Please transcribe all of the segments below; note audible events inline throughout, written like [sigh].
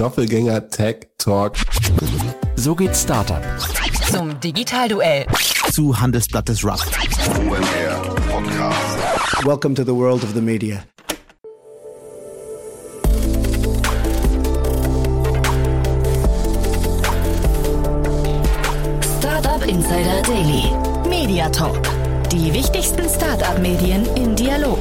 Doppelgänger Tech Talk. So geht Startup. Zum Digitalduell. Zu Handelsblatt Disrupt. OMR Podcast. Welcome to the world of the media. Startup Insider Daily. Media Talk. Die wichtigsten Startup-Medien im Dialog.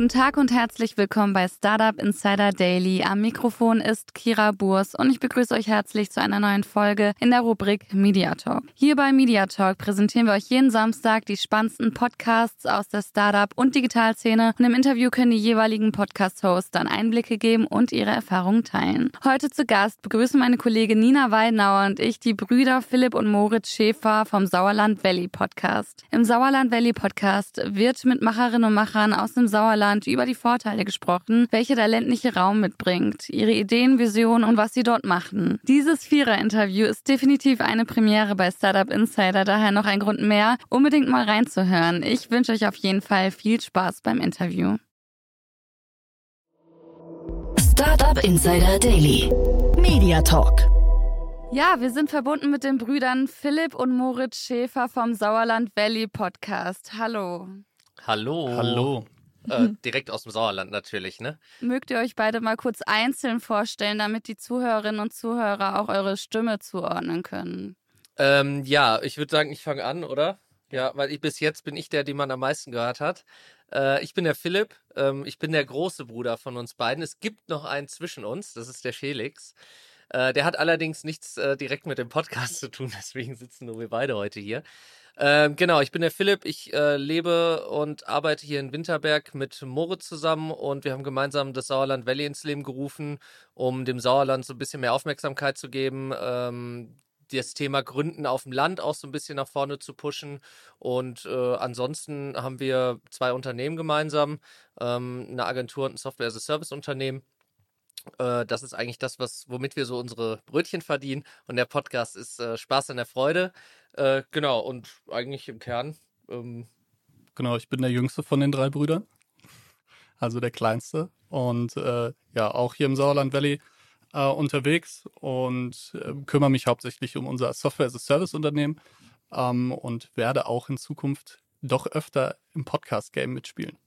Guten Tag und herzlich willkommen bei Startup Insider Daily. Am Mikrofon ist Kira Burs und ich begrüße euch herzlich zu einer neuen Folge in der Rubrik Media Talk. Hier bei Media Talk präsentieren wir euch jeden Samstag die spannendsten Podcasts aus der Startup- und Digitalszene und im Interview können die jeweiligen Podcast-Hosts dann Einblicke geben und ihre Erfahrungen teilen. Heute zu Gast begrüßen meine Kollegin Nina Weidenauer und ich die Brüder Philipp und Moritz Schäfer vom Sauerland Valley Podcast. Im Sauerland Valley Podcast wird mit Macherinnen und Machern aus dem Sauerland über die Vorteile gesprochen, welche der ländliche Raum mitbringt, ihre Ideen, Visionen und was sie dort machen. Dieses Vierer-Interview ist definitiv eine Premiere bei Startup Insider, daher noch ein Grund mehr, unbedingt mal reinzuhören. Ich wünsche euch auf jeden Fall viel Spaß beim Interview. Startup Insider Daily. Media Talk. Ja, wir sind verbunden mit den Brüdern Philipp und Moritz Schäfer vom Sauerland Valley Podcast. Hallo. Hallo. Hallo. Äh, direkt aus dem Sauerland natürlich, ne? Mögt ihr euch beide mal kurz einzeln vorstellen, damit die Zuhörerinnen und Zuhörer auch eure Stimme zuordnen können? Ähm, ja, ich würde sagen, ich fange an, oder? Ja, weil ich bis jetzt bin ich der, den man am meisten gehört hat. Äh, ich bin der Philipp, ähm, ich bin der große Bruder von uns beiden. Es gibt noch einen zwischen uns, das ist der Felix. Äh, der hat allerdings nichts äh, direkt mit dem Podcast [laughs] zu tun, deswegen sitzen nur wir beide heute hier. Ähm, genau, ich bin der Philipp. Ich äh, lebe und arbeite hier in Winterberg mit Moritz zusammen und wir haben gemeinsam das Sauerland Valley ins Leben gerufen, um dem Sauerland so ein bisschen mehr Aufmerksamkeit zu geben, ähm, das Thema Gründen auf dem Land auch so ein bisschen nach vorne zu pushen. Und äh, ansonsten haben wir zwei Unternehmen gemeinsam, ähm, eine Agentur und ein Software-as-a-Service-Unternehmen. Äh, das ist eigentlich das, was, womit wir so unsere Brötchen verdienen. Und der Podcast ist äh, Spaß an der Freude. Äh, genau, und eigentlich im Kern. Ähm, Genau, ich bin der jüngste von den drei Brüdern. Also der kleinste. Und äh, ja, auch hier im Sauerland Valley äh, unterwegs und äh, kümmere mich hauptsächlich um unser Software-as-a-Service-Unternehmen ähm, und werde auch in Zukunft doch öfter im Podcast-Game mitspielen.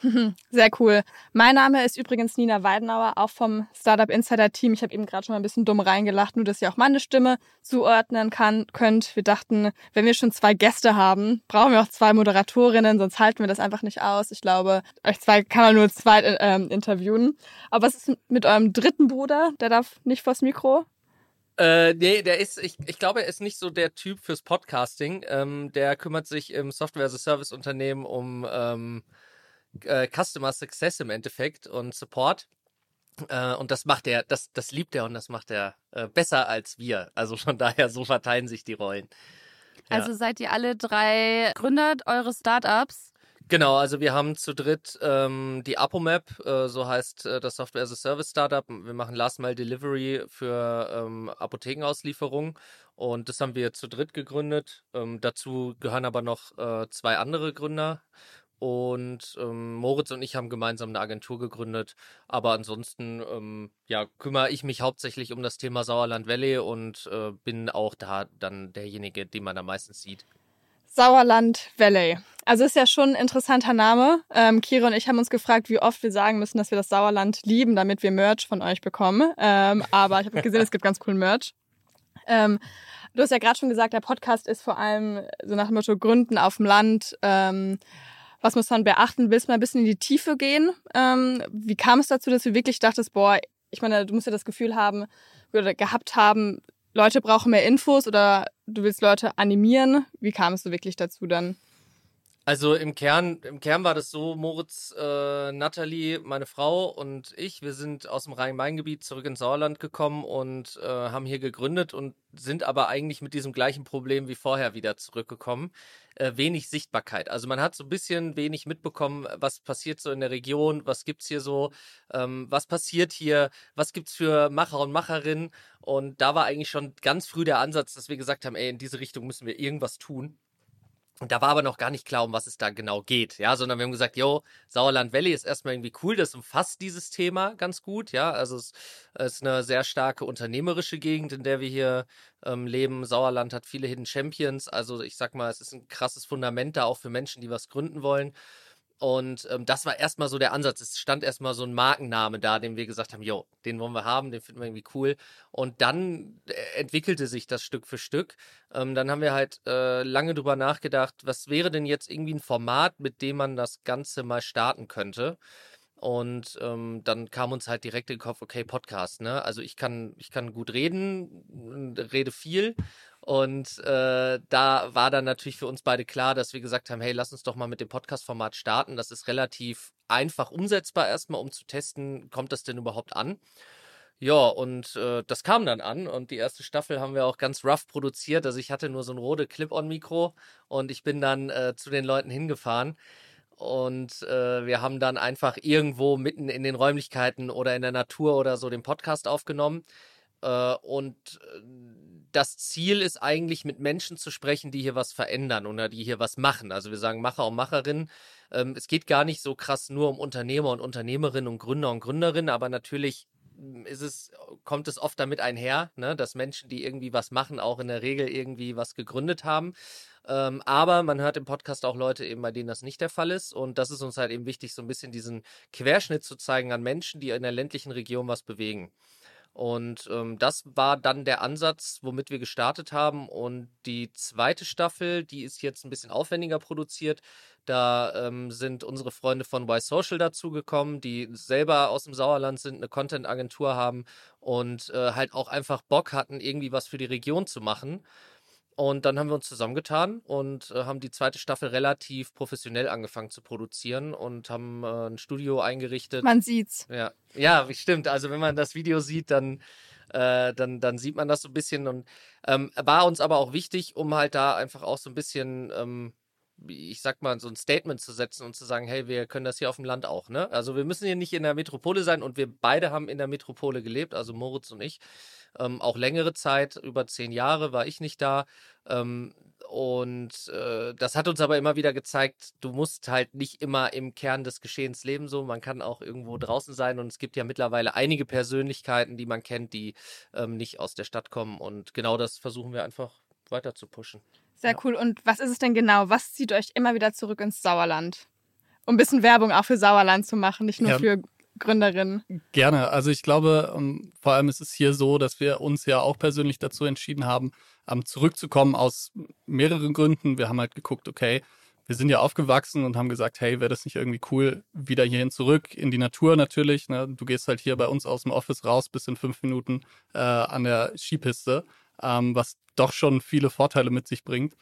[laughs] Sehr cool. Mein Name ist übrigens Nina Weidenauer, auch vom Startup Insider Team. Ich habe eben gerade schon mal ein bisschen dumm reingelacht, nur dass ihr auch meine Stimme zuordnen kann, könnt. Wir dachten, wenn wir schon zwei Gäste haben, brauchen wir auch zwei Moderatorinnen, sonst halten wir das einfach nicht aus. Ich glaube, euch zwei kann man nur zwei ähm, interviewen. Aber was ist mit eurem dritten Bruder? Der darf nicht vors Mikro. Äh, nee, der ist, ich, ich glaube, er ist nicht so der Typ fürs Podcasting. Ähm, der kümmert sich im Software-as-a-Service-Unternehmen um ähm, äh, Customer Success im Endeffekt und Support. Äh, und das macht er, das, das liebt er und das macht er äh, besser als wir. Also von [laughs] daher, so verteilen sich die Rollen. Ja. Also seid ihr alle drei Gründer eures Startups? Genau, also wir haben zu dritt ähm, die ApoMap, äh, so heißt äh, das Software as a Service Startup. Wir machen Last Mile Delivery für ähm, Apothekenauslieferung und das haben wir zu dritt gegründet. Ähm, dazu gehören aber noch äh, zwei andere Gründer. Und ähm, Moritz und ich haben gemeinsam eine Agentur gegründet. Aber ansonsten ähm, ja, kümmere ich mich hauptsächlich um das Thema Sauerland Valley und äh, bin auch da dann derjenige, den man da meistens sieht. Sauerland Valley. Also ist ja schon ein interessanter Name. Ähm, Kira und ich haben uns gefragt, wie oft wir sagen müssen, dass wir das Sauerland lieben, damit wir Merch von euch bekommen. Ähm, aber ich habe gesehen, es gibt ganz coolen Merch. Ähm, du hast ja gerade schon gesagt, der Podcast ist vor allem so nach dem Motto Gründen auf dem Land. Ähm, was muss man beachten? Willst du mal ein bisschen in die Tiefe gehen? Ähm, wie kam es dazu, dass du wirklich dachtest, boah, ich meine, du musst ja das Gefühl haben oder gehabt haben, Leute brauchen mehr Infos oder du willst Leute animieren. Wie kam es so wirklich dazu dann? Also im Kern, im Kern war das so, Moritz, äh, Nathalie, meine Frau und ich, wir sind aus dem Rhein-Main-Gebiet zurück ins Sauerland gekommen und äh, haben hier gegründet und sind aber eigentlich mit diesem gleichen Problem wie vorher wieder zurückgekommen. Äh, wenig Sichtbarkeit. Also man hat so ein bisschen wenig mitbekommen, was passiert so in der Region, was gibt's hier so, ähm, was passiert hier, was gibt's für Macher und Macherinnen. Und da war eigentlich schon ganz früh der Ansatz, dass wir gesagt haben, ey, in diese Richtung müssen wir irgendwas tun. Und da war aber noch gar nicht klar, um was es da genau geht, ja, sondern wir haben gesagt, yo, Sauerland Valley ist erstmal irgendwie cool, das umfasst dieses Thema ganz gut, ja, also es ist eine sehr starke unternehmerische Gegend, in der wir hier ähm, leben. Sauerland hat viele Hidden Champions, also ich sag mal, es ist ein krasses Fundament da auch für Menschen, die was gründen wollen. Und ähm, das war erstmal so der Ansatz. Es stand erstmal so ein Markenname da, den wir gesagt haben, jo, den wollen wir haben, den finden wir irgendwie cool. Und dann äh, entwickelte sich das Stück für Stück. Ähm, dann haben wir halt äh, lange drüber nachgedacht, was wäre denn jetzt irgendwie ein Format, mit dem man das Ganze mal starten könnte. Und ähm, dann kam uns halt direkt in den Kopf, okay, Podcast, ne? Also ich kann, ich kann gut reden, rede viel und äh, da war dann natürlich für uns beide klar, dass wir gesagt haben, hey, lass uns doch mal mit dem Podcast-Format starten. Das ist relativ einfach umsetzbar erstmal, um zu testen, kommt das denn überhaupt an? Ja, und äh, das kam dann an und die erste Staffel haben wir auch ganz rough produziert. Also ich hatte nur so ein rote Clip-on-Mikro und ich bin dann äh, zu den Leuten hingefahren und äh, wir haben dann einfach irgendwo mitten in den Räumlichkeiten oder in der Natur oder so den Podcast aufgenommen. Äh, und äh, das Ziel ist eigentlich, mit Menschen zu sprechen, die hier was verändern oder die hier was machen. Also wir sagen Macher und Macherinnen. Ähm, es geht gar nicht so krass nur um Unternehmer und Unternehmerinnen und Gründer und Gründerinnen, aber natürlich hm, ist es, kommt es oft damit einher, ne, dass Menschen, die irgendwie was machen, auch in der Regel irgendwie was gegründet haben. Ähm, aber man hört im Podcast auch Leute eben, bei denen das nicht der Fall ist. Und das ist uns halt eben wichtig, so ein bisschen diesen Querschnitt zu zeigen an Menschen, die in der ländlichen Region was bewegen. Und ähm, das war dann der Ansatz, womit wir gestartet haben. Und die zweite Staffel, die ist jetzt ein bisschen aufwendiger produziert. Da ähm, sind unsere Freunde von Y Social dazugekommen, die selber aus dem Sauerland sind, eine Content-Agentur haben und äh, halt auch einfach Bock hatten, irgendwie was für die Region zu machen. Und dann haben wir uns zusammengetan und äh, haben die zweite Staffel relativ professionell angefangen zu produzieren und haben äh, ein Studio eingerichtet. Man sieht's. Ja, ja, stimmt. Also wenn man das Video sieht, dann, äh, dann, dann sieht man das so ein bisschen und ähm, war uns aber auch wichtig, um halt da einfach auch so ein bisschen ähm, ich sag mal, so ein Statement zu setzen und zu sagen, hey, wir können das hier auf dem Land auch, ne? Also wir müssen hier nicht in der Metropole sein und wir beide haben in der Metropole gelebt, also Moritz und ich. Ähm, auch längere Zeit, über zehn Jahre war ich nicht da. Ähm, und äh, das hat uns aber immer wieder gezeigt, du musst halt nicht immer im Kern des Geschehens leben, so. Man kann auch irgendwo draußen sein und es gibt ja mittlerweile einige Persönlichkeiten, die man kennt, die ähm, nicht aus der Stadt kommen. Und genau das versuchen wir einfach weiter zu pushen. Sehr cool. Und was ist es denn genau? Was zieht euch immer wieder zurück ins Sauerland? Um ein bisschen Werbung auch für Sauerland zu machen, nicht nur ja. für Gründerinnen. Gerne. Also ich glaube, ähm, vor allem ist es hier so, dass wir uns ja auch persönlich dazu entschieden haben, um, zurückzukommen aus mehreren Gründen. Wir haben halt geguckt, okay, wir sind ja aufgewachsen und haben gesagt, hey, wäre das nicht irgendwie cool, wieder hierhin zurück, in die Natur natürlich. Ne? Du gehst halt hier bei uns aus dem Office raus, bis in fünf Minuten äh, an der Skipiste ähm, was doch schon viele Vorteile mit sich bringt.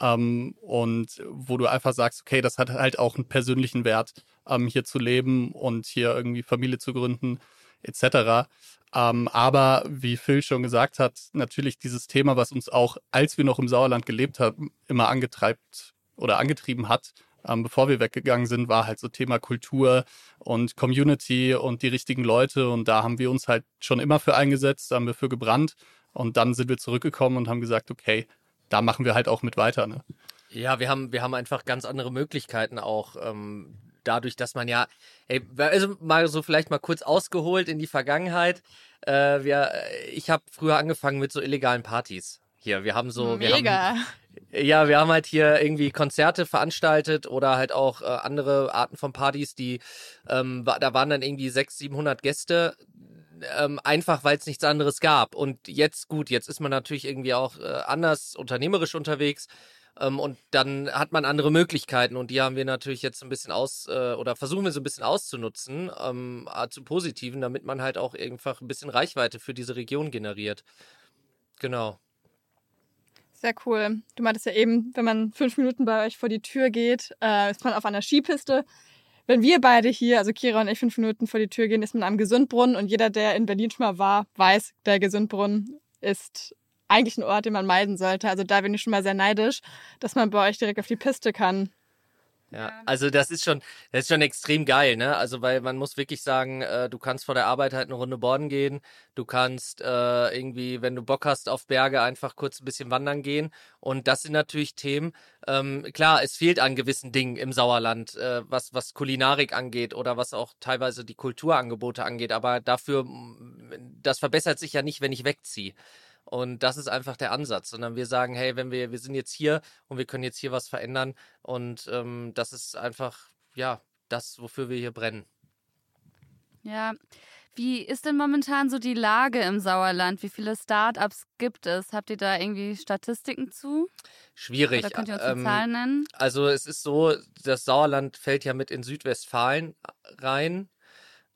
Ähm, und wo du einfach sagst, okay, das hat halt auch einen persönlichen Wert, ähm, hier zu leben und hier irgendwie Familie zu gründen, etc. Ähm, aber wie Phil schon gesagt hat, natürlich dieses Thema, was uns auch, als wir noch im Sauerland gelebt haben, immer angetreibt oder angetrieben hat, ähm, bevor wir weggegangen sind, war halt so Thema Kultur und Community und die richtigen Leute. Und da haben wir uns halt schon immer für eingesetzt, haben wir für gebrannt. Und dann sind wir zurückgekommen und haben gesagt, okay, da machen wir halt auch mit weiter. Ne? Ja, wir haben, wir haben einfach ganz andere Möglichkeiten auch. Ähm, dadurch, dass man ja, ey, also mal so vielleicht mal kurz ausgeholt in die Vergangenheit. Äh, wir, ich habe früher angefangen mit so illegalen Partys. Hier, wir haben so, Mega. wir haben, ja, wir haben halt hier irgendwie Konzerte veranstaltet oder halt auch äh, andere Arten von Partys, die, ähm, da waren dann irgendwie 600, 700 Gäste ähm, einfach weil es nichts anderes gab. Und jetzt, gut, jetzt ist man natürlich irgendwie auch äh, anders unternehmerisch unterwegs. Ähm, und dann hat man andere Möglichkeiten und die haben wir natürlich jetzt ein bisschen aus äh, oder versuchen wir so ein bisschen auszunutzen ähm, zu positiven, damit man halt auch einfach ein bisschen Reichweite für diese Region generiert. Genau. Sehr cool. Du meintest ja eben, wenn man fünf Minuten bei euch vor die Tür geht, äh, ist man auf einer Skipiste wenn wir beide hier, also Kira und ich, fünf Minuten vor die Tür gehen, ist man am Gesundbrunnen und jeder, der in Berlin schon mal war, weiß, der Gesundbrunnen ist eigentlich ein Ort, den man meiden sollte. Also da bin ich schon mal sehr neidisch, dass man bei euch direkt auf die Piste kann. Ja, also das ist schon, das ist schon extrem geil, ne? Also weil man muss wirklich sagen, äh, du kannst vor der Arbeit halt eine Runde Borden gehen, du kannst äh, irgendwie, wenn du Bock hast, auf Berge einfach kurz ein bisschen wandern gehen. Und das sind natürlich Themen. Ähm, klar, es fehlt an gewissen Dingen im Sauerland, äh, was was Kulinarik angeht oder was auch teilweise die Kulturangebote angeht. Aber dafür, das verbessert sich ja nicht, wenn ich wegziehe. Und das ist einfach der Ansatz, sondern wir sagen, hey, wenn wir, wir sind jetzt hier und wir können jetzt hier was verändern und ähm, das ist einfach, ja, das, wofür wir hier brennen. Ja, wie ist denn momentan so die Lage im Sauerland? Wie viele Startups gibt es? Habt ihr da irgendwie Statistiken zu? Schwierig. Oder könnt ihr uns die ähm, Zahlen nennen? Also es ist so, das Sauerland fällt ja mit in Südwestfalen rein.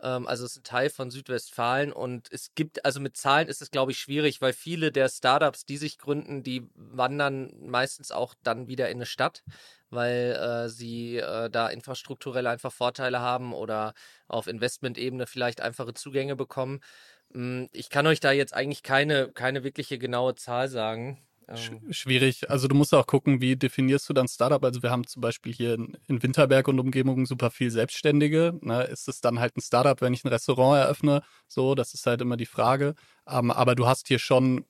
Ähm, also es ist ein Teil von Südwestfalen und es gibt, also mit Zahlen ist es, glaube ich, schwierig, weil viele der Startups, die sich gründen, die wandern meistens auch dann wieder in eine Stadt, weil äh, sie äh, da infrastrukturell einfach Vorteile haben oder auf Investmentebene vielleicht einfache Zugänge bekommen. Hm, ich kann euch da jetzt eigentlich keine, keine wirkliche genaue Zahl sagen. Ähm. Schwierig. Also du musst auch gucken, wie definierst du dann Startup? Also wir haben zum Beispiel hier in, Winterberg und Umgebung super viel Selbstständige. Ne? Ist es dann halt ein Startup, wenn ich ein Restaurant eröffne? So, das ist halt immer die Frage. Ähm, aber du hast hier schon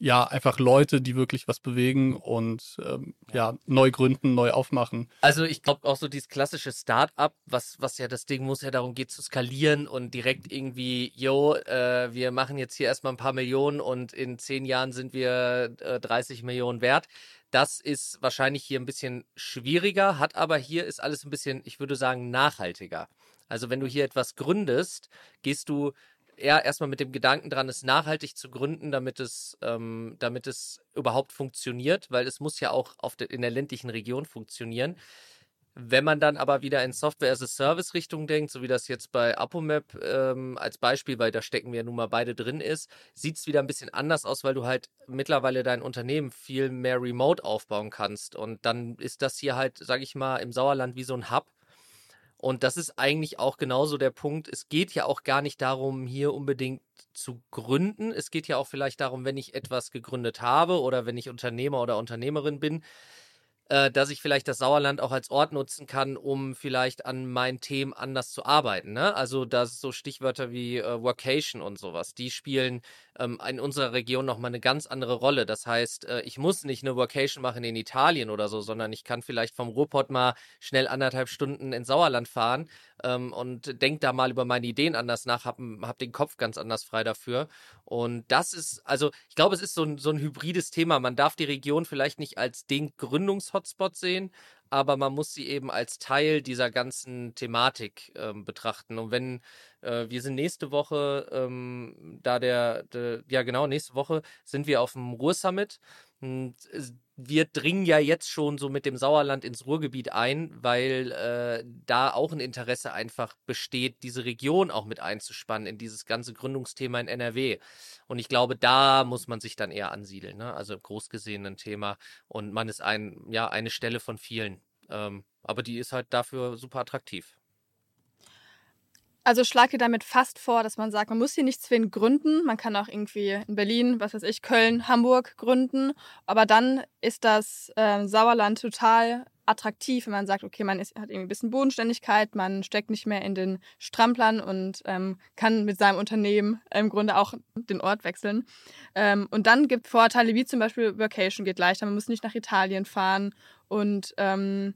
ja, einfach Leute, die wirklich was bewegen und ähm, ja, neu gründen, neu aufmachen. Also ich glaube auch so dieses klassische Start-up, was, was ja das Ding muss ja darum geht zu skalieren und direkt irgendwie, yo, äh, wir machen jetzt hier erstmal ein paar Millionen und in zehn Jahren sind wir äh, 30 Millionen wert. Das ist wahrscheinlich hier ein bisschen schwieriger, hat aber hier ist alles ein bisschen, ich würde sagen, nachhaltiger. Also wenn du hier etwas gründest, gehst du eher erstmal mit dem Gedanken dran, es nachhaltig zu gründen, damit es, ähm, damit es überhaupt funktioniert, weil es muss ja auch auf de, in der ländlichen Region funktionieren. Wenn man dann aber wieder in Software as a Service Richtung denkt, so wie das jetzt bei Apomap ähm, als Beispiel, weil da stecken wir ja nun mal beide drin ist, sieht es wieder ein bisschen anders aus, weil du halt mittlerweile dein Unternehmen viel mehr remote aufbauen kannst. Und dann ist das hier halt, sag ich mal, im Sauerland wie so ein Hub, und das ist eigentlich auch genauso der Punkt. Es geht ja auch gar nicht darum, hier unbedingt zu gründen. Es geht ja auch vielleicht darum, wenn ich etwas gegründet habe oder wenn ich Unternehmer oder Unternehmerin bin, äh, dass ich vielleicht das Sauerland auch als Ort nutzen kann, um vielleicht an meinen Themen anders zu arbeiten. Ne? Also das so Stichwörter wie äh, Workation und sowas, die spielen ähm, in unserer Region nochmal eine ganz andere Rolle. Das heißt, äh, ich muss nicht eine Workation machen in Italien oder so, sondern ich kann vielleicht vom Ruhrpott mal schnell anderthalb Stunden ins Sauerland fahren ähm, und denk da mal über meine Ideen anders nach, hab, hab den Kopf ganz anders frei dafür. Und das ist, also ich glaube, es ist so ein, so ein hybrides Thema. Man darf die Region vielleicht nicht als den Gründungshotspot sehen, aber man muss sie eben als Teil dieser ganzen Thematik ähm, betrachten. Und wenn äh, wir sind nächste Woche, ähm, da der, der, ja genau, nächste Woche sind wir auf dem Ruhrsummit. Und wir dringen ja jetzt schon so mit dem Sauerland ins Ruhrgebiet ein, weil äh, da auch ein Interesse einfach besteht, diese Region auch mit einzuspannen in dieses ganze Gründungsthema in NRW. Und ich glaube, da muss man sich dann eher ansiedeln, ne? also groß gesehen ein Thema. Und man ist ein, ja, eine Stelle von vielen. Ähm, aber die ist halt dafür super attraktiv. Also schlage damit fast vor, dass man sagt, man muss hier nichts zwingend gründen. Man kann auch irgendwie in Berlin, was weiß ich, Köln, Hamburg gründen. Aber dann ist das äh, Sauerland total attraktiv, wenn man sagt, okay, man ist, hat irgendwie ein bisschen Bodenständigkeit, man steckt nicht mehr in den Stramplern und ähm, kann mit seinem Unternehmen im Grunde auch den Ort wechseln. Ähm, und dann gibt Vorteile wie zum Beispiel Vacation geht leichter, man muss nicht nach Italien fahren und ähm,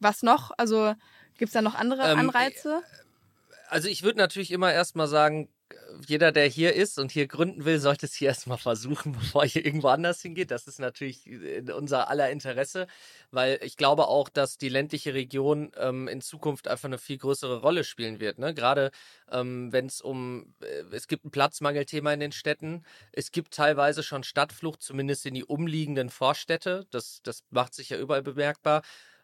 was noch? Also gibt es da noch andere ähm, Anreize? Äh, also ich würde natürlich immer erstmal sagen, jeder, der hier ist und hier gründen will, sollte es hier erstmal versuchen, [laughs] bevor er hier irgendwo anders hingeht. Das ist natürlich in unser aller Interesse, weil ich glaube auch, dass die ländliche Region ähm, in Zukunft einfach eine viel größere Rolle spielen wird. Ne? Gerade ähm, wenn es um, äh, es gibt ein Platzmangelthema in den Städten, es gibt teilweise schon Stadtflucht, zumindest in die umliegenden Vorstädte. Das, das macht sich ja überall bemerkbar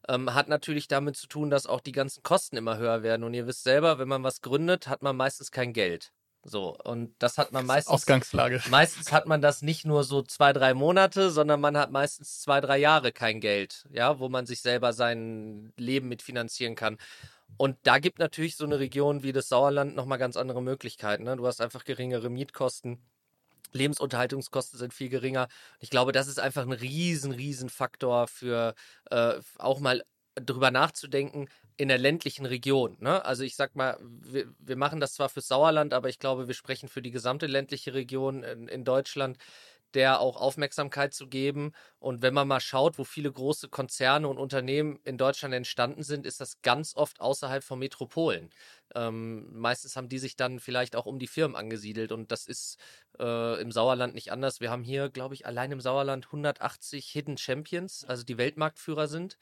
ähm, hat natürlich damit zu tun, dass auch die ganzen Kosten immer höher werden. Und ihr wisst selber, wenn man was gründet, hat man meistens kein Geld. So, und das hat man meistens. Ausgangslage. [laughs] Meistens hat man das nicht nur so zwei, drei Monate, sondern man hat meistens zwei, drei Jahre kein Geld, ja, wo man sich selber sein Leben mitfinanzieren kann. Und da gibt natürlich so eine Region wie das Sauerland nochmal ganz andere Möglichkeiten. Ne? Du hast einfach geringere Mietkosten. Lebensunterhaltungskosten sind viel geringer. Ich glaube, das ist einfach ein riesen, riesen Faktor für äh, auch mal drüber nachzudenken in der ländlichen Region. Ne? Also ich sag mal, wir, wir machen das zwar fürs Sauerland, aber ich glaube, wir sprechen für die gesamte ländliche Region in, in Deutschland der auch Aufmerksamkeit zu geben. Und wenn man mal schaut, wo viele große Konzerne und Unternehmen in Deutschland entstanden sind, ist das ganz oft außerhalb von Metropolen. Ähm, meistens haben die sich dann vielleicht auch um die Firmen angesiedelt und das ist äh, im Sauerland nicht anders. Wir haben hier, glaube ich, allein im Sauerland 180 Hidden Champions, also die Weltmarktführer sind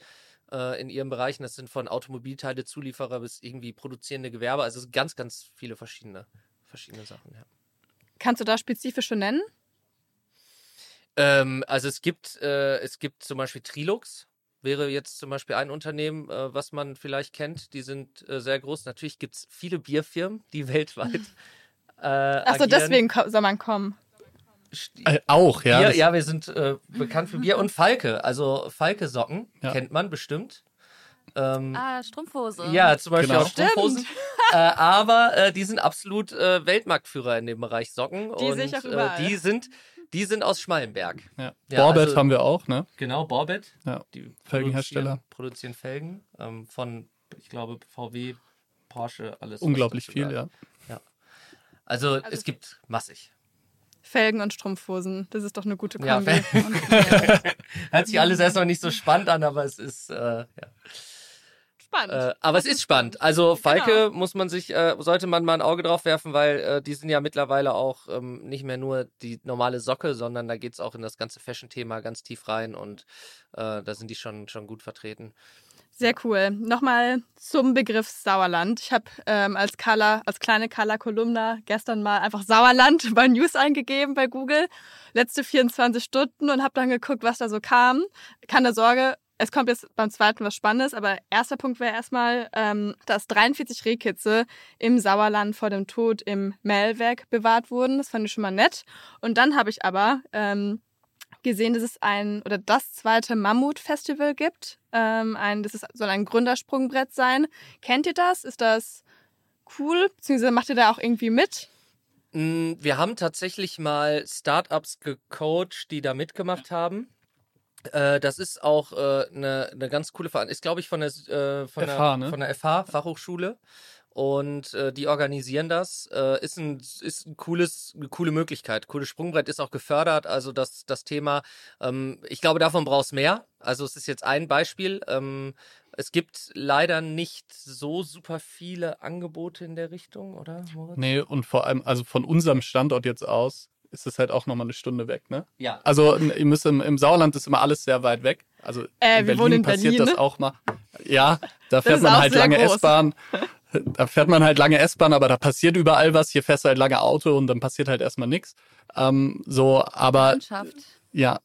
äh, in ihren Bereichen. Das sind von Automobilteile, Zulieferer bis irgendwie produzierende Gewerbe. Also ganz, ganz viele verschiedene, verschiedene Sachen. Ja. Kannst du da spezifische nennen? Ähm, also es gibt, äh, es gibt zum Beispiel Trilux, wäre jetzt zum Beispiel ein Unternehmen, äh, was man vielleicht kennt. Die sind äh, sehr groß. Natürlich gibt es viele Bierfirmen, die [laughs] weltweit. Äh, Achso, deswegen soll man kommen. Äh, auch, ja. Bier, ja, wir sind äh, bekannt für Bier [laughs] und Falke. Also Falke-Socken Ja. kennt man bestimmt. Ähm, Ah, Strumpfhose. Ja, zum Beispiel Genau. auch Strumpfhosen. äh, aber äh, die sind absolut äh, Weltmarktführer in dem Bereich Socken. Die und sehe ich auch überall. Äh, die sind, die sind aus Schmallenberg. ja. Ja, Borbet also- haben wir auch, ne? Genau, Borbet. Ja. Die Felgenhersteller. Produzieren, produzieren Felgen ähm, von, ich glaube, VW, Porsche, alles. Unglaublich viel, gehört. ja. Also, es gibt massig. Felgen und Strumpfhosen. Das ist doch eine gute Ja, Kombi. [laughs] Hört sich alles erstmal nicht so spannend an, aber es ist, äh, ja. Spannend. Äh, aber es ist spannend. Also Falke Genau. muss man sich, äh, sollte man mal ein Auge drauf werfen, weil äh, die sind ja mittlerweile auch ähm, nicht mehr nur die normale Socke, sondern da geht's auch in das ganze Fashion-Thema ganz tief rein und äh, da sind die schon, schon gut vertreten. Sehr cool. Nochmal zum Begriff Sauerland. Ich habe ähm, als Color, als kleine Color-Kolumna gestern mal einfach Sauerland [laughs] bei News eingegeben bei Google. Letzte 24 Stunden und habe dann geguckt, was da so kam. Keine Sorge, es kommt jetzt beim zweiten was Spannendes, aber erster Punkt wäre erstmal, ähm, dass 43 Rehkitze im Sauerland vor dem Tod im Mählwerk bewahrt wurden. Das fand ich schon mal nett. Und dann habe ich aber ähm, gesehen, dass es ein oder das zweite Mammut-Festival gibt. Ähm, ein, das ist, soll ein Gründersprungbrett sein. Kennt ihr das? Ist das cool? Beziehungsweise macht ihr da auch irgendwie mit? Mm, Wir haben tatsächlich mal Startups gecoacht, die da mitgemacht haben. Äh, das ist auch äh, eine, eine ganz coole Veranstaltung. Ist, glaube ich, von der, äh, von, FH, der, ne? von der FH, Fachhochschule. Und äh, die organisieren das. Äh, ist ein, ist ein cooles, eine coole Möglichkeit. Cooles Sprungbrett ist auch gefördert. Also das, das Thema, ähm, ich glaube, davon brauchst mehr. Also es ist jetzt ein Beispiel. Ähm, es gibt leider nicht so super viele Angebote in der Richtung, oder? Moritz? Nee, und vor allem, also von unserem Standort jetzt aus, ist es halt auch nochmal eine Stunde weg, ne? Ja. Also ihr müsst im, im Sauerland ist immer alles sehr weit weg. Also Äh, in wir Berlin wohnen in passiert Berlin, das ne? auch mal. Ja, da fährt man halt lange. S-Bahn. Da fährt man halt lange S-Bahn, aber da passiert überall was. Hier fährst du halt lange Auto und dann passiert halt erstmal nichts. Ähm, so, aber Landschaft. ja,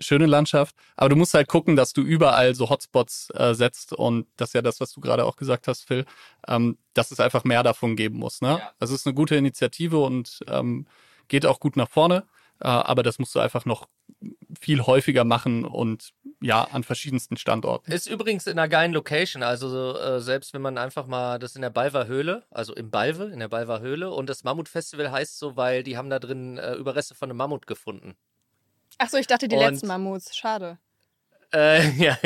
schöne Landschaft. Aber du musst halt gucken, dass du überall so Hotspots äh, setzt und das ist ja das, was du gerade auch gesagt hast, Phil, ähm, dass es einfach mehr davon geben muss. Ne? Ja. Das ist eine gute Initiative und ähm, geht auch gut nach vorne. Äh, aber das musst du einfach noch viel häufiger machen und ja, an verschiedensten Standorten. Ist übrigens in einer geilen Location. Also äh, selbst wenn man einfach mal, das in der Balver Höhle, also im Balve, in der Balver Höhle. Und das Mammutfestival heißt so, weil die haben da drin äh, Überreste von einem Mammut gefunden. Achso, ich dachte die Und- letzten Mammuts. Schade. Äh, [laughs] ja,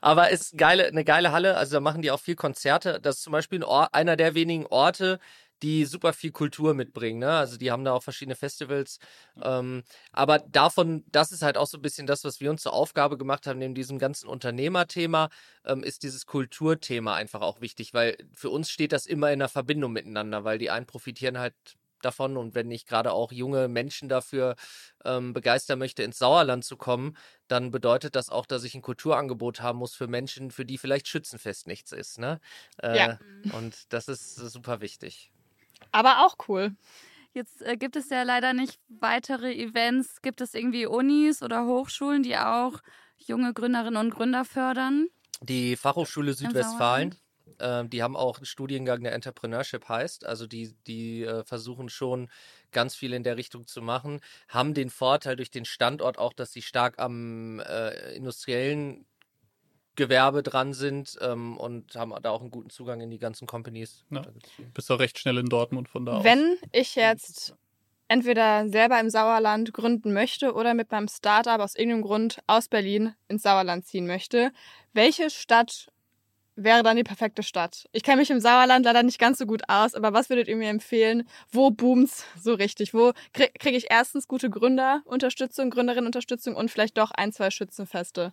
aber ist geile, eine geile Halle. Also da machen die auch viel Konzerte. Das ist zum Beispiel ein Ort, einer der wenigen Orte, die super viel Kultur mitbringen. Ne? Also die haben da auch verschiedene Festivals. Ähm, aber davon, das ist halt auch so ein bisschen das, was wir uns zur Aufgabe gemacht haben, neben diesem ganzen Unternehmerthema, ähm, ist dieses Kulturthema einfach auch wichtig, weil für uns steht das immer in einer Verbindung miteinander, weil die einen profitieren halt davon und wenn ich gerade auch junge Menschen dafür ähm, begeistern möchte, ins Sauerland zu kommen, dann bedeutet das auch, dass ich ein Kulturangebot haben muss für Menschen, für die vielleicht Schützenfest nichts ist. Ne? Äh, Ja. Und das ist super wichtig. Aber auch cool. Jetzt äh, gibt es ja leider nicht weitere Events. Gibt es irgendwie Unis oder Hochschulen, die auch junge Gründerinnen und Gründer fördern? Die Fachhochschule Südwestfalen, Sauerland? äh, die haben auch einen Studiengang, der Entrepreneurship heißt. Also die, die äh, versuchen schon ganz viel in der Richtung zu machen, haben den Vorteil durch den Standort auch, dass sie stark am äh, industriellen Gewerbe dran sind ähm, und haben da auch einen guten Zugang in die ganzen Companies. Ja. Bist auch recht schnell in Dortmund von da aus. Wenn ich jetzt entweder selber im Sauerland gründen möchte oder mit meinem Startup aus irgendeinem Grund aus Berlin ins Sauerland ziehen möchte, welche Stadt wäre dann die perfekte Stadt? Ich kenne mich im Sauerland leider nicht ganz so gut aus, aber was würdet ihr mir empfehlen? Wo boomt's so richtig? Wo kriege krieg ich erstens gute Gründerunterstützung, Gründerinnenunterstützung und vielleicht doch ein, zwei Schützenfeste?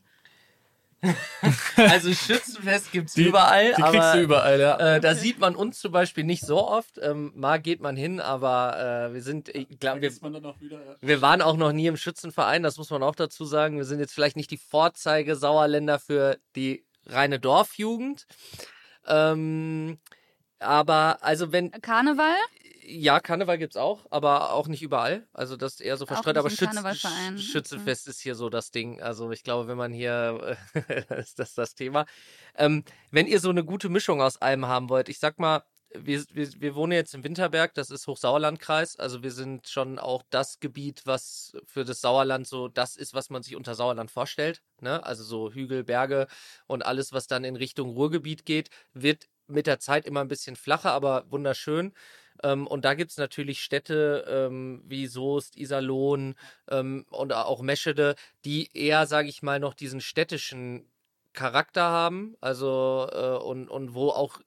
Also Schützenfest gibt's Die- überall, Die aber kriegst du überall, ja. Äh, da sieht man uns zum Beispiel nicht so oft. Ähm, mal geht man hin, aber äh, wir sind, ich glaube, wir, man dann auch wieder, ja. wir waren auch noch nie im Schützenverein, das muss man auch dazu sagen. Wir sind jetzt vielleicht nicht die Vorzeige Sauerländer für die reine Dorfjugend. Ähm, aber also wenn, Karneval? ja, Karneval gibt's auch, aber auch nicht überall. Also das ist eher so verstreut. Aber Schütz Schützenfest ist hier so das Ding. Also ich glaube, wenn man hier, [laughs] ist das das Thema. Ähm, wenn ihr so eine gute Mischung aus allem haben wollt, ich sag mal, wir, wir, wir wohnen jetzt im Winterberg, das ist Hochsauerlandkreis. Also wir sind schon auch das Gebiet, was für das Sauerland so das ist, was man sich unter Sauerland vorstellt. Ne? Also so Hügel, Berge und alles, was dann in Richtung Ruhrgebiet geht, wird mit der Zeit immer ein bisschen flacher, aber wunderschön. Ähm, und da gibt es natürlich Städte ähm, wie Soest, Iserlohn ähm, und auch Meschede, die eher, sage ich mal, noch diesen städtischen Charakter haben. Also äh, und, und wo auch,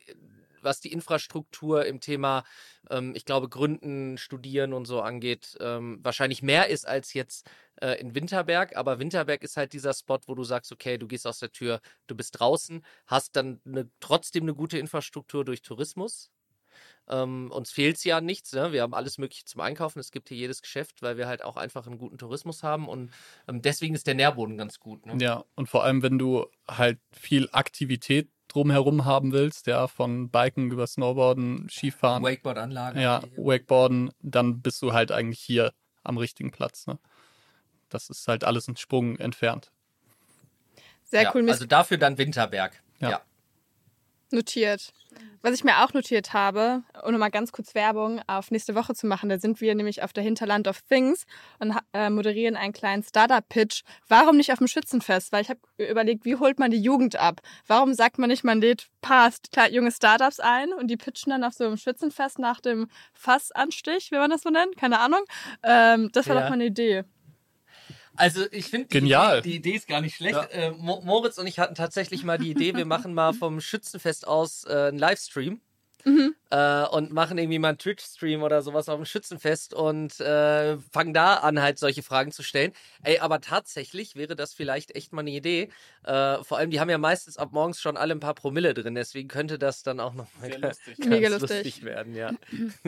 was die Infrastruktur im Thema, ähm, ich glaube, Gründen, Studieren und so angeht, ähm, wahrscheinlich mehr ist als jetzt äh, in Winterberg. Aber Winterberg ist halt dieser Spot, wo du sagst, okay, du gehst aus der Tür, du bist draußen, hast dann eine, trotzdem eine gute Infrastruktur durch Tourismus. Ähm, uns fehlt ja an nichts. Ne? Wir haben alles Mögliche zum Einkaufen. Es gibt hier jedes Geschäft, weil wir halt auch einfach einen guten Tourismus haben. Und ähm, deswegen ist der Nährboden ganz gut. Ne? Ja, und vor allem, wenn du halt viel Aktivität drumherum haben willst, ja, von Biken über Snowboarden, Skifahren, Wakeboard-Anlagen. ja, Wakeboarden, dann bist du halt eigentlich hier am richtigen Platz. Ne? Das ist halt alles ein Sprung entfernt. Sehr ja, cool, Also dafür dann Winterberg. Ja. ja. Notiert. Was ich mir auch notiert habe, um nochmal ganz kurz Werbung auf nächste Woche zu machen, da sind wir nämlich auf der Hinterland of Things und äh, moderieren einen kleinen Startup-Pitch. Warum nicht auf dem Schützenfest? Weil ich habe überlegt, wie holt man die Jugend ab? Warum sagt man nicht, man lädt passt junge Startups ein und die pitchen dann auf so einem Schützenfest nach dem Fassanstich, wie man das so nennt? Keine Ahnung. Ähm, das war Ja. doch mal eine Idee. Also ich finde die, Genial. Idee- die Idee ist gar nicht schlecht. Äh, Mo Moritz und ich hatten tatsächlich mal die Idee, wir machen mal vom Schützenfest aus äh, einen Livestream. Äh, und machen irgendwie mal einen Twitch-Stream oder sowas auf dem Schützenfest und äh, fangen da an, halt solche Fragen zu stellen. Ey, aber tatsächlich wäre das vielleicht echt mal eine Idee. Äh, vor allem, die haben ja meistens ab morgens schon alle ein paar Promille drin, deswegen könnte das dann auch noch mal ganz Mega lustig. lustig. werden, ja.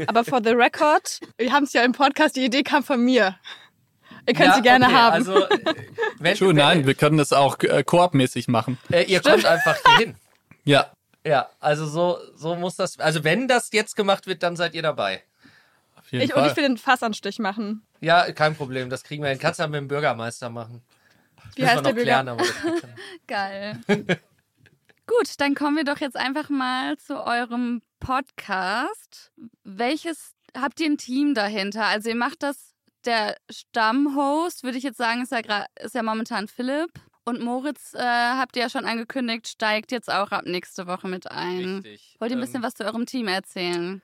Aber for the record, wir haben es ja im Podcast, die Idee kam von mir. Ihr könnt ja, sie gerne okay, haben. Also, äh, wenn, True, wenn, nein, wir können das auch äh, koopmäßig machen. Äh, ihr kommt einfach hier hin. [laughs] Ja, Ja, also so, so muss das. Also wenn das jetzt gemacht wird, dann seid ihr dabei. auf jeden ich, und Fall. ich will den Fassanstich machen. Ja, kein Problem. Das kriegen wir hin. Kannst du ja mit dem Bürgermeister machen. Das Wie heißt wir der noch klären, aber das kriegt er. [laughs] Geil. [laughs] Gut, dann kommen wir doch jetzt einfach mal zu eurem Podcast. Welches habt ihr ein Team dahinter? Also ihr macht das, der Stammhost, würde ich jetzt sagen, ist ja, ist ja momentan Philipp. Und Moritz, äh, habt ihr ja schon angekündigt, steigt jetzt auch ab nächste Woche mit ein. Richtig. Wollt ihr ein Ähm, bisschen was zu eurem Team erzählen?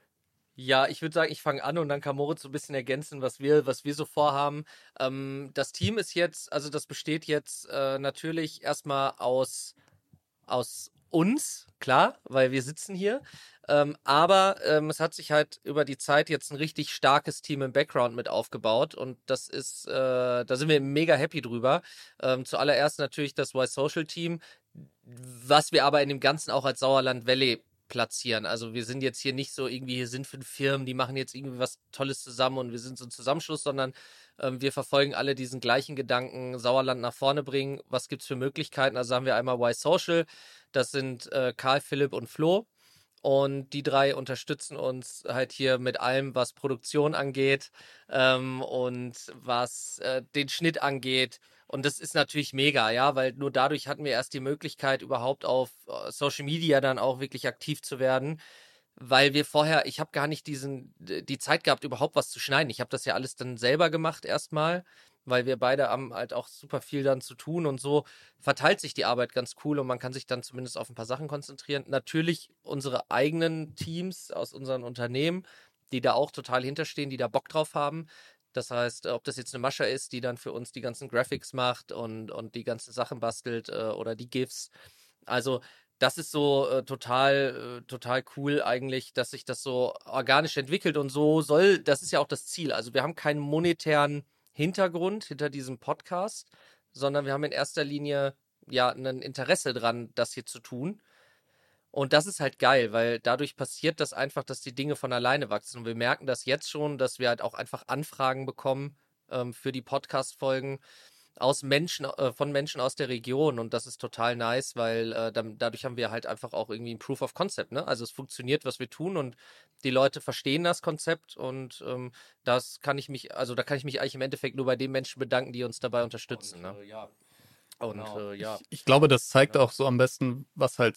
Ja, ich würde sagen, ich fange an und dann kann Moritz so ein bisschen ergänzen, was wir, was wir so vorhaben. Ähm, das Team ist jetzt, also das besteht jetzt äh, natürlich erstmal aus, aus uns, klar, weil wir sitzen hier. Ähm, aber ähm, es hat sich halt über die Zeit jetzt ein richtig starkes Team im Background mit aufgebaut und das ist, äh, da sind wir mega happy drüber. Ähm, zuallererst natürlich das Y Social Team, was wir aber in dem Ganzen auch als Sauerland Valley platzieren. Also wir sind jetzt hier nicht so irgendwie, hier sind fünf Firmen, die machen jetzt irgendwie was Tolles zusammen und wir sind so ein Zusammenschluss, sondern ähm, wir verfolgen alle diesen gleichen Gedanken, Sauerland nach vorne bringen. Was gibt's für Möglichkeiten? Also haben wir einmal Y Social, das sind äh, Karl, Philipp und Flo. Und die drei unterstützen uns halt hier mit allem, was Produktion angeht ähm, und was äh, den Schnitt angeht. Und das ist natürlich mega, ja, weil nur dadurch hatten wir erst die Möglichkeit, überhaupt auf äh, Social Media dann auch wirklich aktiv zu werden. Weil wir vorher, ich habe gar nicht diesen, die Zeit gehabt, überhaupt was zu schneiden. Ich habe das ja alles dann selber gemacht erstmal, weil wir beide haben halt auch super viel dann zu tun und so verteilt sich die Arbeit ganz cool und man kann sich dann zumindest auf ein paar Sachen konzentrieren. Natürlich unsere eigenen Teams aus unseren Unternehmen, die da auch total hinterstehen, die da Bock drauf haben. Das heißt, ob das jetzt eine Mascha ist, die dann für uns die ganzen Graphics macht und, und die ganzen Sachen bastelt äh, oder die GIFs. Also das ist so äh, total, äh, total cool eigentlich, dass sich das so organisch entwickelt und so soll, das ist ja auch das Ziel. Also wir haben keinen monetären Hintergrund hinter diesem Podcast, sondern wir haben in erster Linie ja ein Interesse dran, das hier zu tun. Und das ist halt geil, weil dadurch passiert das einfach, dass die Dinge von alleine wachsen. Und wir merken das jetzt schon, dass wir halt auch einfach Anfragen bekommen ähm, für die Podcast-Folgen aus Menschen, äh, von Menschen aus der Region. Und das ist total nice, weil äh, dann, dadurch haben wir halt einfach auch irgendwie ein Proof of Concept. Ne? Also es funktioniert, was wir tun und die Leute verstehen das Konzept und ähm, das kann ich mich, also da kann ich mich eigentlich im Endeffekt nur bei den Menschen bedanken, die uns dabei unterstützen. Und, ne? äh, ja. Und genau. äh, ja. Ich, ich, glaube, das zeigt auch so am besten, was halt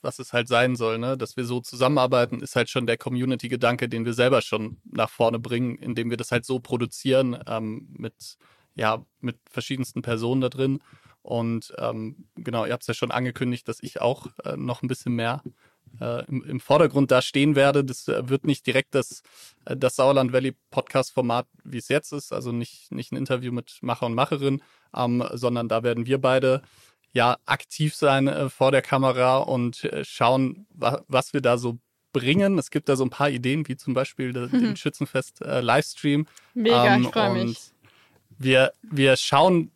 was es halt sein soll, ne? Dass wir so zusammenarbeiten, ist halt schon der Community-Gedanke, den wir selber schon nach vorne bringen, indem wir das halt so produzieren, ähm, mit, ja, mit verschiedensten Personen da drin. Und ähm, genau, ihr habt es ja schon angekündigt, dass ich auch äh, noch ein bisschen mehr äh, im, im, Vordergrund da stehen werde. Das äh, wird nicht direkt das, äh, das Sauerland Valley Podcast-Format, wie es jetzt ist, also nicht, nicht ein Interview mit Macher und Macherin, ähm, sondern da werden wir beide ja aktiv sein äh, vor der Kamera und äh, schauen, wa was wir da so bringen. Es gibt da so ein paar Ideen, wie zum Beispiel de [laughs] den Schützenfest äh, Livestream. Mega, ähm, ich freue mich. Wir, wir schauen,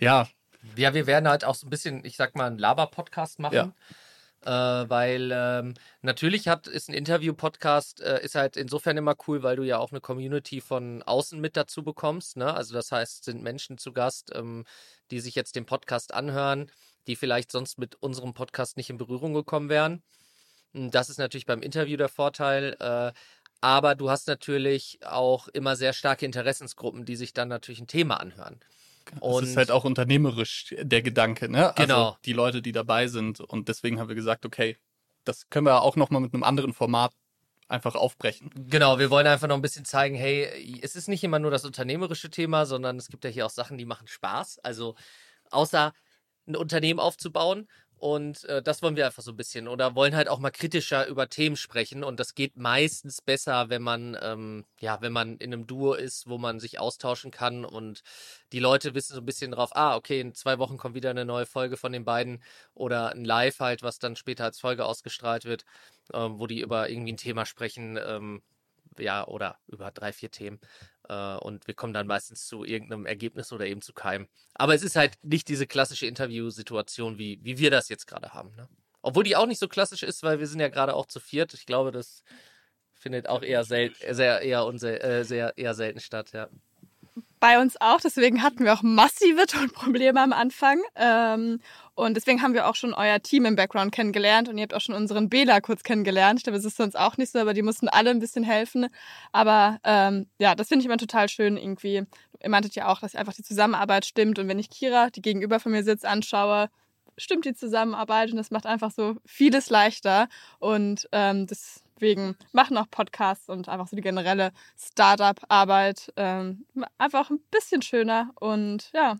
ja. Ja, wir werden halt auch so ein bisschen, ich sag mal, einen Laber-Podcast machen. Ja. Äh, weil ähm, natürlich hat ist ein Interview-Podcast äh, ist halt insofern immer cool, weil du ja auch eine Community von außen mit dazu bekommst. Ne? Also das heißt, sind Menschen zu Gast, ähm, die sich jetzt den Podcast anhören, die vielleicht sonst mit unserem Podcast nicht in Berührung gekommen wären. Das ist natürlich beim Interview der Vorteil. Äh, aber du hast natürlich auch immer sehr starke Interessensgruppen, die sich dann natürlich ein Thema anhören. Und es ist halt auch unternehmerisch der Gedanke, ne? Also genau. die Leute, die dabei sind. Und deswegen haben wir gesagt, okay, das können wir auch nochmal mit einem anderen Format einfach aufbrechen. Genau, wir wollen einfach noch ein bisschen zeigen, hey, es ist nicht immer nur das unternehmerische Thema, sondern es gibt ja hier auch Sachen, die machen Spaß. Also außer ein Unternehmen aufzubauen und äh, das wollen wir einfach so ein bisschen oder wollen halt auch mal kritischer über Themen sprechen. Und das geht meistens besser, wenn man, ähm, ja, wenn man in einem Duo ist, wo man sich austauschen kann und die Leute wissen so ein bisschen drauf, ah, okay, in zwei Wochen kommt wieder eine neue Folge von den beiden oder ein Live halt, was dann später als Folge ausgestrahlt wird, ähm, wo die über irgendwie ein Thema sprechen, ähm, ja, oder über drei, vier Themen. Äh, und wir kommen dann meistens zu irgendeinem Ergebnis oder eben zu keinem. Aber es ist halt nicht diese klassische Interviewsituation, wie, wie wir das jetzt gerade haben. Ne? Obwohl die auch nicht so klassisch ist, weil wir sind ja gerade auch zu viert. Ich glaube, das findet auch eher, sel sehr, eher, unsel äh, sehr eher selten statt, ja bei uns auch. Deswegen hatten wir auch massive [laughs] Tonprobleme am Anfang. Ähm, und deswegen haben wir auch schon euer Team im Background kennengelernt und ihr habt auch schon unseren Bela kurz kennengelernt. Ich glaube, es ist sonst auch nicht so, aber die mussten alle ein bisschen helfen. Aber ähm, ja, das finde ich immer total schön irgendwie. Ihr meintet ja auch, dass einfach die Zusammenarbeit stimmt. Und wenn ich Kira, die gegenüber von mir sitzt, anschaue, stimmt die Zusammenarbeit und das macht einfach so vieles leichter. Und ähm, das Deswegen machen auch Podcasts und einfach so die generelle Startup-Arbeit ähm, einfach ein bisschen schöner und ja.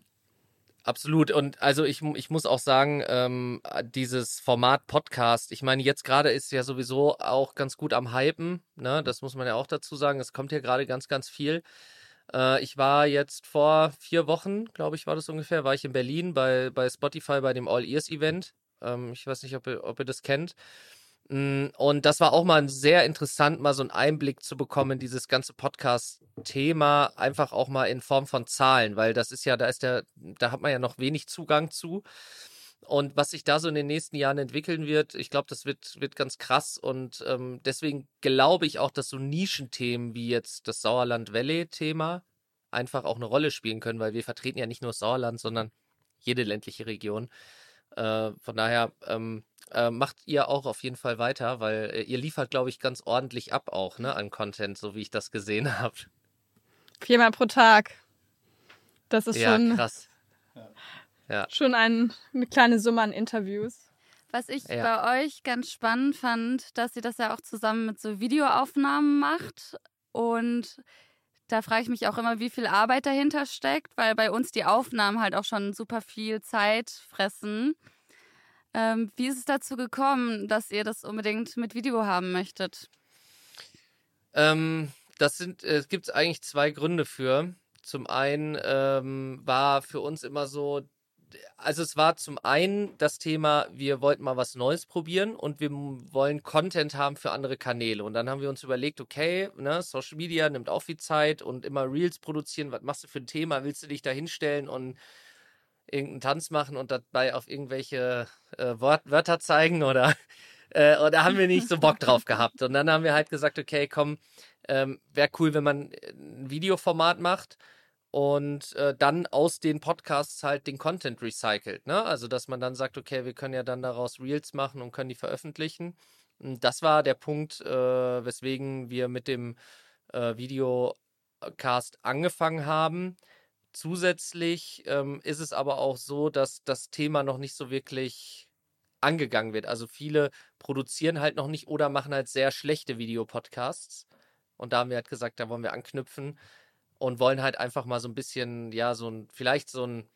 Absolut. Und also ich, ich muss auch sagen, ähm, dieses Format Podcast, ich meine, jetzt gerade ist ja sowieso auch ganz gut am Hypen. Ne? Das muss man ja auch dazu sagen. Es kommt ja gerade ganz, ganz viel. Äh, ich war jetzt vor vier Wochen, glaube ich, war das ungefähr, war ich in Berlin bei, bei Spotify bei dem All Ears Event. Ähm, ich weiß nicht, ob ihr, ob ihr das kennt. Mm, und das war auch mal sehr interessant, mal so einen Einblick zu bekommen dieses ganze Podcast-Thema, einfach auch mal in Form von Zahlen, weil das ist ja, da ist der, da hat man ja noch wenig Zugang zu. Und was sich da so in den nächsten Jahren entwickeln wird, ich glaube, das wird, wird ganz krass. Und ähm, deswegen glaube ich auch, dass so Nischenthemen wie jetzt das Sauerland Valley-Thema einfach auch eine Rolle spielen können, weil wir vertreten ja nicht nur Sauerland, sondern jede ländliche Region. Äh, von daher ähm, äh, macht ihr auch auf jeden Fall weiter, weil äh, ihr liefert, glaube ich, ganz ordentlich ab auch ne, an Content, so wie ich das gesehen [laughs] habe. Viermal pro Tag. Das ist ja, schon, krass. Ja. schon ein, eine kleine Summe an Interviews. Was ich ja. bei euch ganz spannend fand, dass ihr das ja auch zusammen mit so Videoaufnahmen macht. Und da frage ich mich auch immer, wie viel Arbeit dahinter steckt, weil bei uns die Aufnahmen halt auch schon super viel Zeit fressen. Ähm, wie ist es dazu gekommen, dass ihr das unbedingt mit Video haben möchtet? Ähm, das sind, es gibt eigentlich zwei Gründe für. Zum einen ähm, war für uns immer so also es war zum einen das Thema, wir wollten mal was Neues probieren und wir wollen Content haben für andere Kanäle. Und dann haben wir uns überlegt, okay, ne, Social Media nimmt auch viel Zeit und immer Reels produzieren. Was machst du für ein Thema? Willst du dich da hinstellen und irgendeinen Tanz machen und dabei auf irgendwelche äh, Wort Wörter zeigen oder [laughs] äh, oder haben wir nicht so Bock drauf gehabt. Und dann haben wir halt gesagt, okay, komm, ähm, wäre cool, wenn man äh, ein Videoformat macht und äh, dann aus den Podcasts halt den Content recycelt. Ne? Also, dass man dann sagt, okay, wir können ja dann daraus Reels machen und können die veröffentlichen. Und das war der Punkt, äh, weswegen wir mit dem äh, Videocast angefangen haben. Zusätzlich ähm, ist es aber auch so, dass das Thema noch nicht so wirklich angegangen wird. Also viele produzieren halt noch nicht oder machen halt sehr schlechte Videopodcasts. Und da haben wir halt gesagt, da wollen wir anknüpfen und wollen halt einfach mal so ein bisschen, ja, so ein, vielleicht so ein,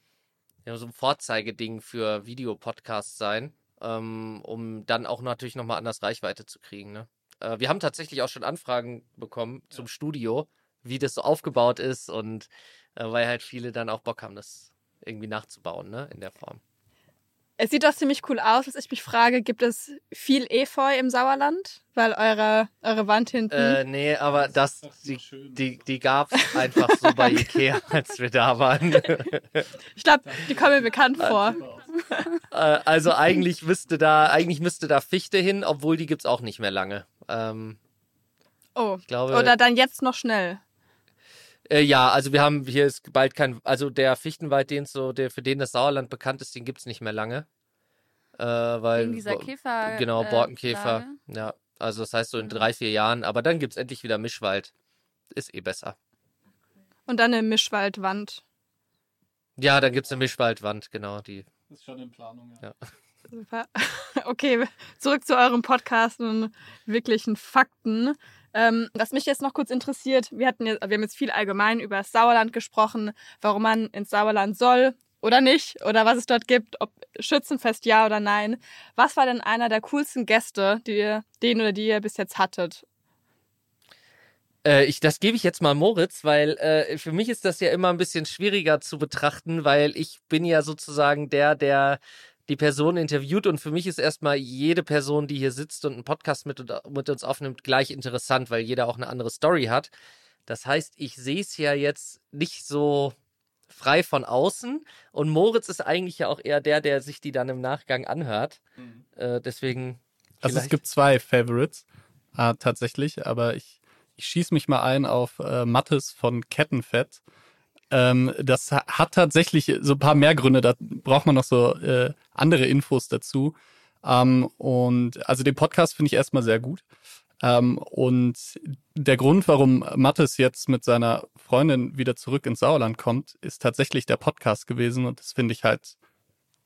ja, so ein Vorzeigeding für Videopodcasts sein, ähm, um dann auch natürlich nochmal anders Reichweite zu kriegen. Ne? Äh, wir haben tatsächlich auch schon Anfragen bekommen zum Studio, wie das so aufgebaut ist und äh, weil halt viele dann auch Bock haben, das irgendwie nachzubauen, ne, in der Form. Es sieht doch ziemlich cool aus, dass ich mich frage, gibt es viel Efeu im Sauerland? Weil eure, eure Wand hinten. Äh, nee, aber das, die, die, die gab es einfach so bei [laughs] Ikea, als wir da waren. ich glaube, die kommen mir bekannt vor. äh, also eigentlich müsste da, eigentlich müsste da Fichte hin, obwohl die gibt's auch nicht mehr lange. Ähm, Oh. ich glaube, Oder dann jetzt noch schnell. Äh, ja, also wir haben hier ist bald kein, also der Fichtenwald, den so, der für den das Sauerland bekannt ist, den gibt's nicht mehr lange. Äh, weil Wegen dieser Käfer. Genau, äh, Borkenkäfer. Plage. Ja, also das heißt so in Mhm. drei, vier Jahren, aber dann gibt's endlich wieder Mischwald. Ist eh besser. Und dann eine Mischwaldwand. Ja, dann gibt's eine Mischwaldwand, genau, die. Das ist schon in Planung, Ja. Super. [laughs] Okay, zurück zu eurem Podcast und wirklichen Fakten. Ähm, was mich jetzt noch kurz interessiert, wir, hatten jetzt, wir haben jetzt viel allgemein über das Sauerland gesprochen, warum man ins Sauerland soll oder nicht, oder was es dort gibt, ob Schützenfest ja oder nein. Was war denn einer der coolsten Gäste, die ihr, den oder die ihr bis jetzt hattet? Äh, ich, das gebe ich jetzt mal Moritz, weil äh, für mich ist das ja immer ein bisschen schwieriger zu betrachten, weil ich bin ja sozusagen der, der die Person interviewt und für mich ist erstmal jede Person, die hier sitzt und einen Podcast mit, mit uns aufnimmt, gleich interessant, weil jeder auch eine andere Story hat. Das heißt, ich sehe es ja jetzt nicht so frei von außen und Moritz ist eigentlich ja auch eher der, der sich die dann im Nachgang anhört. Äh, deswegen. Also es gibt zwei Favorites äh, tatsächlich, aber ich, ich schieße mich mal ein auf äh, Mattes von Kettenfett. Ähm, das ha- hat tatsächlich so ein paar mehr Gründe, da braucht man noch so äh, andere Infos dazu. Ähm, und also den Podcast finde ich erstmal sehr gut. Ähm, und der Grund, warum Mattes jetzt mit seiner Freundin wieder zurück ins Sauerland kommt, ist tatsächlich der Podcast gewesen. Und das finde ich halt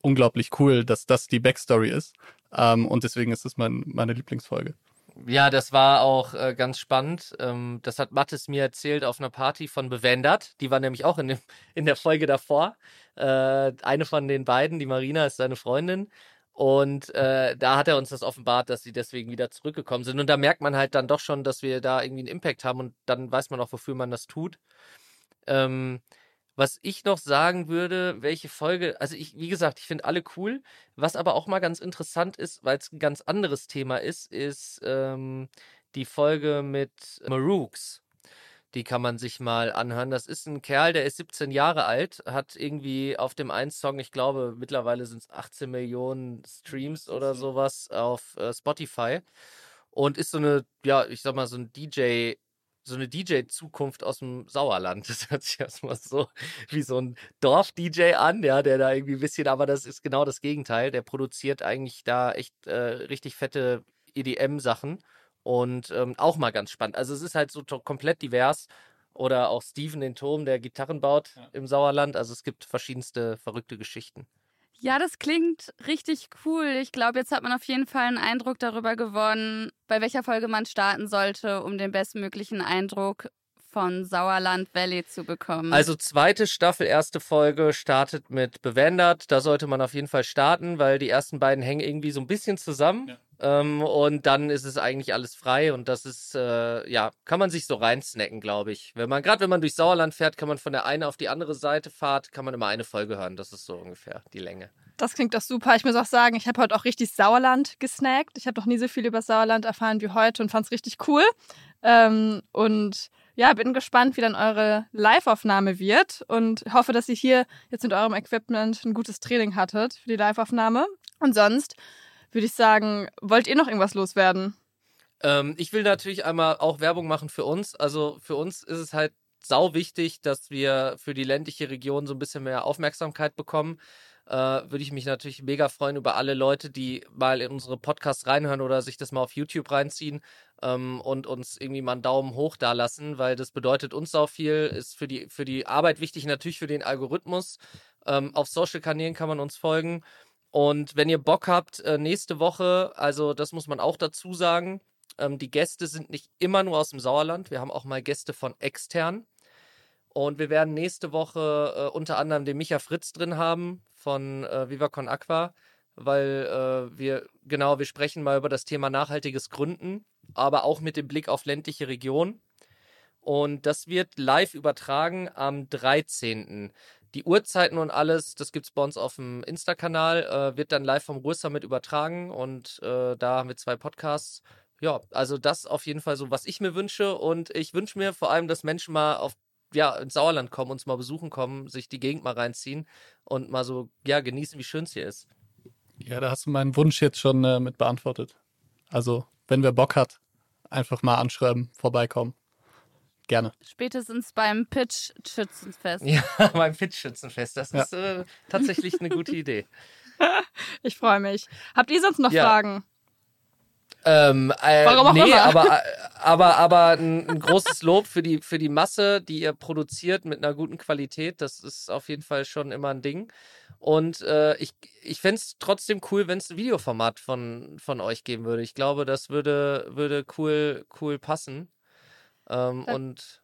unglaublich cool, dass das die Backstory ist. Ähm, und deswegen ist es mein, meine Lieblingsfolge. Ja, das war auch äh, ganz spannend. Ähm, das hat Mattes mir erzählt auf einer Party von Bewendert. Die war nämlich auch in, dem, [laughs] in der Folge davor. Äh, eine von den beiden, die Marina, ist seine Freundin. Und äh, da hat er uns das offenbart, dass sie deswegen wieder zurückgekommen sind. Und da merkt man halt dann doch schon, dass wir da irgendwie einen Impact haben und dann weiß man auch, wofür man das tut. Ähm, was ich noch sagen würde, welche Folge, also ich, wie gesagt, ich finde alle cool. Was aber auch mal ganz interessant ist, weil es ein ganz anderes Thema ist, ist ähm, die Folge mit Marooks. Die kann man sich mal anhören. Das ist ein Kerl, der ist 17 Jahre alt, hat irgendwie auf dem einen Song, ich glaube, mittlerweile sind es 18 Millionen Streams oder sowas auf äh, Spotify. Und ist so eine, ja, ich sag mal, so ein DJ, so eine DJ-Zukunft aus dem Sauerland. [laughs] Das hört sich erstmal so wie so ein Dorf-DJ an, ja, der da irgendwie ein bisschen, aber das ist genau das Gegenteil. Der produziert eigentlich da echt äh, richtig fette EDM-Sachen und ähm, auch mal ganz spannend. Also es ist halt so komplett divers. Oder auch Steven den Turm, der Gitarren baut im Sauerland. Also es gibt verschiedenste verrückte Geschichten. Ja, das klingt richtig cool. Ich glaube, jetzt hat man auf jeden Fall einen Eindruck darüber gewonnen, bei welcher Folge man starten sollte, um den bestmöglichen Eindruck von Sauerland Valley zu bekommen. Also zweite Staffel, erste Folge startet mit Bewendert. Da sollte man auf jeden Fall starten, weil die ersten beiden hängen irgendwie so ein bisschen zusammen. Ähm, und dann ist es eigentlich alles frei und das ist, äh, ja, kann man sich so reinsnacken, glaube ich. Wenn man, gerade wenn man durch Sauerland fährt, kann man von der einen auf die andere Seite fahrt, kann man immer eine Folge hören. Das ist so ungefähr die Länge. Das klingt doch super. Ich muss auch sagen, ich habe heute auch richtig Sauerland gesnackt. Ich habe noch nie so viel über Sauerland erfahren wie heute und fand es richtig cool. Ähm, und ja, bin gespannt, wie dann eure Live-Aufnahme wird und hoffe, dass ihr hier jetzt mit eurem Equipment ein gutes Training hattet für die Live-Aufnahme. Und sonst würde ich sagen, wollt ihr noch irgendwas loswerden? Ähm, ich will natürlich einmal auch Werbung machen für uns. Also für uns ist es halt sau wichtig, dass wir für die ländliche Region so ein bisschen mehr Aufmerksamkeit bekommen. Äh, würde ich mich natürlich mega freuen über alle Leute, die mal in unsere Podcasts reinhören oder sich das mal auf YouTube reinziehen ähm, und uns irgendwie mal einen Daumen hoch da lassen, weil das bedeutet uns auch viel, ist für die, für die Arbeit wichtig, natürlich für den Algorithmus. Ähm, auf Social-Kanälen kann man uns folgen. Und wenn ihr Bock habt, äh, nächste Woche, also das muss man auch dazu sagen, ähm, die Gäste sind nicht immer nur aus dem Sauerland. Wir haben auch mal Gäste von extern. Und wir werden nächste Woche äh, unter anderem den Micha Fritz drin haben von äh, Viva Con Aqua, weil wir, genau, wir sprechen mal über das Thema nachhaltiges Gründen, aber auch mit dem Blick auf ländliche Region. Und das wird live übertragen am 13. Die Uhrzeiten und alles, das gibt es bei uns auf dem Insta-Kanal, äh, wird dann live vom Ruhrsummit übertragen und äh, da haben wir zwei Podcasts. Ja, also das auf jeden Fall so, was ich mir wünsche und ich wünsche mir vor allem, dass Menschen mal auf ja, ins Sauerland kommen, uns mal besuchen kommen, sich die Gegend mal reinziehen und mal so, ja, genießen, wie schön es hier ist. Ja, da hast du meinen Wunsch jetzt schon äh, mit beantwortet. Also, wenn wer Bock hat, einfach mal anschreiben, vorbeikommen. Gerne. Spätestens beim Pitch-Schützenfest. Ja, [laughs] beim Pitch-Schützenfest. Das Ja. ist äh, tatsächlich eine gute Idee. [laughs] Ich freue mich. Habt ihr sonst noch Ja. Fragen? Ähm, äh, Warum auch nee, immer. aber, äh, [laughs] aber, aber ein, ein großes Lob für die, für die Masse, die ihr produziert mit einer guten Qualität. Das ist auf jeden Fall schon immer ein Ding. Und äh, ich, ich fände es trotzdem cool, wenn es ein Videoformat von, von euch geben würde. Ich glaube, das würde, würde cool, cool passen. Ähm, Ja. und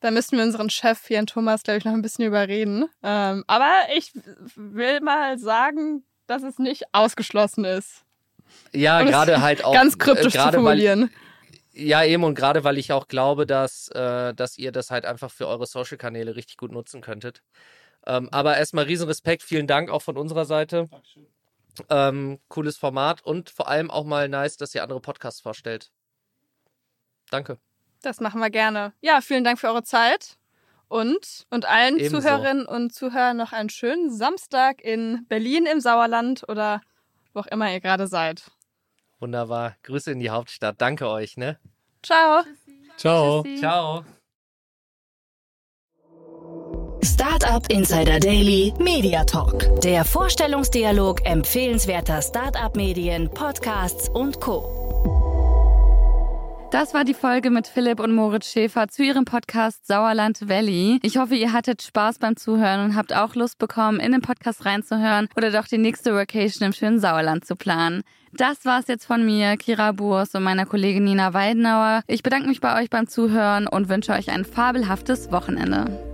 Da müssten wir unseren Chef, Jan Thomas, glaube ich, noch ein bisschen überreden. Ähm, aber ich will mal sagen, dass es nicht ausgeschlossen ist. ja, gerade halt [laughs] auch. Ganz kryptisch äh, zu gerade weil, formulieren. Ja, eben und gerade weil ich auch glaube, dass, äh, dass ihr das halt einfach für eure Social-Kanäle richtig gut nutzen könntet. Ähm, aber erstmal riesen Respekt, vielen Dank auch von unserer Seite. Ähm, cooles Format und vor allem auch mal nice, dass ihr andere Podcasts vorstellt. Danke. Das machen wir gerne. Ja, vielen Dank für eure Zeit. Und, und allen Ebenso. Zuhörerinnen und Zuhörern noch einen schönen Samstag in Berlin im Sauerland oder wo auch immer ihr gerade seid. Wunderbar. Grüße in die Hauptstadt. Danke euch, ne? Ciao. Ciao. Tschüssi. Ciao. Startup Insider Daily Media Talk. Der Vorstellungsdialog empfehlenswerter Startup-Medien, Podcasts und Co. Das war die Folge mit Philipp und Moritz Schäfer zu ihrem Podcast Sauerland Valley. Ich hoffe, ihr hattet Spaß beim Zuhören und habt auch Lust bekommen, in den Podcast reinzuhören oder doch die nächste Vacation im schönen Sauerland zu planen. Das war's jetzt von mir, Kira Burs und meiner Kollegin Nina Weidenauer. Ich bedanke mich bei euch beim Zuhören und wünsche euch ein fabelhaftes Wochenende.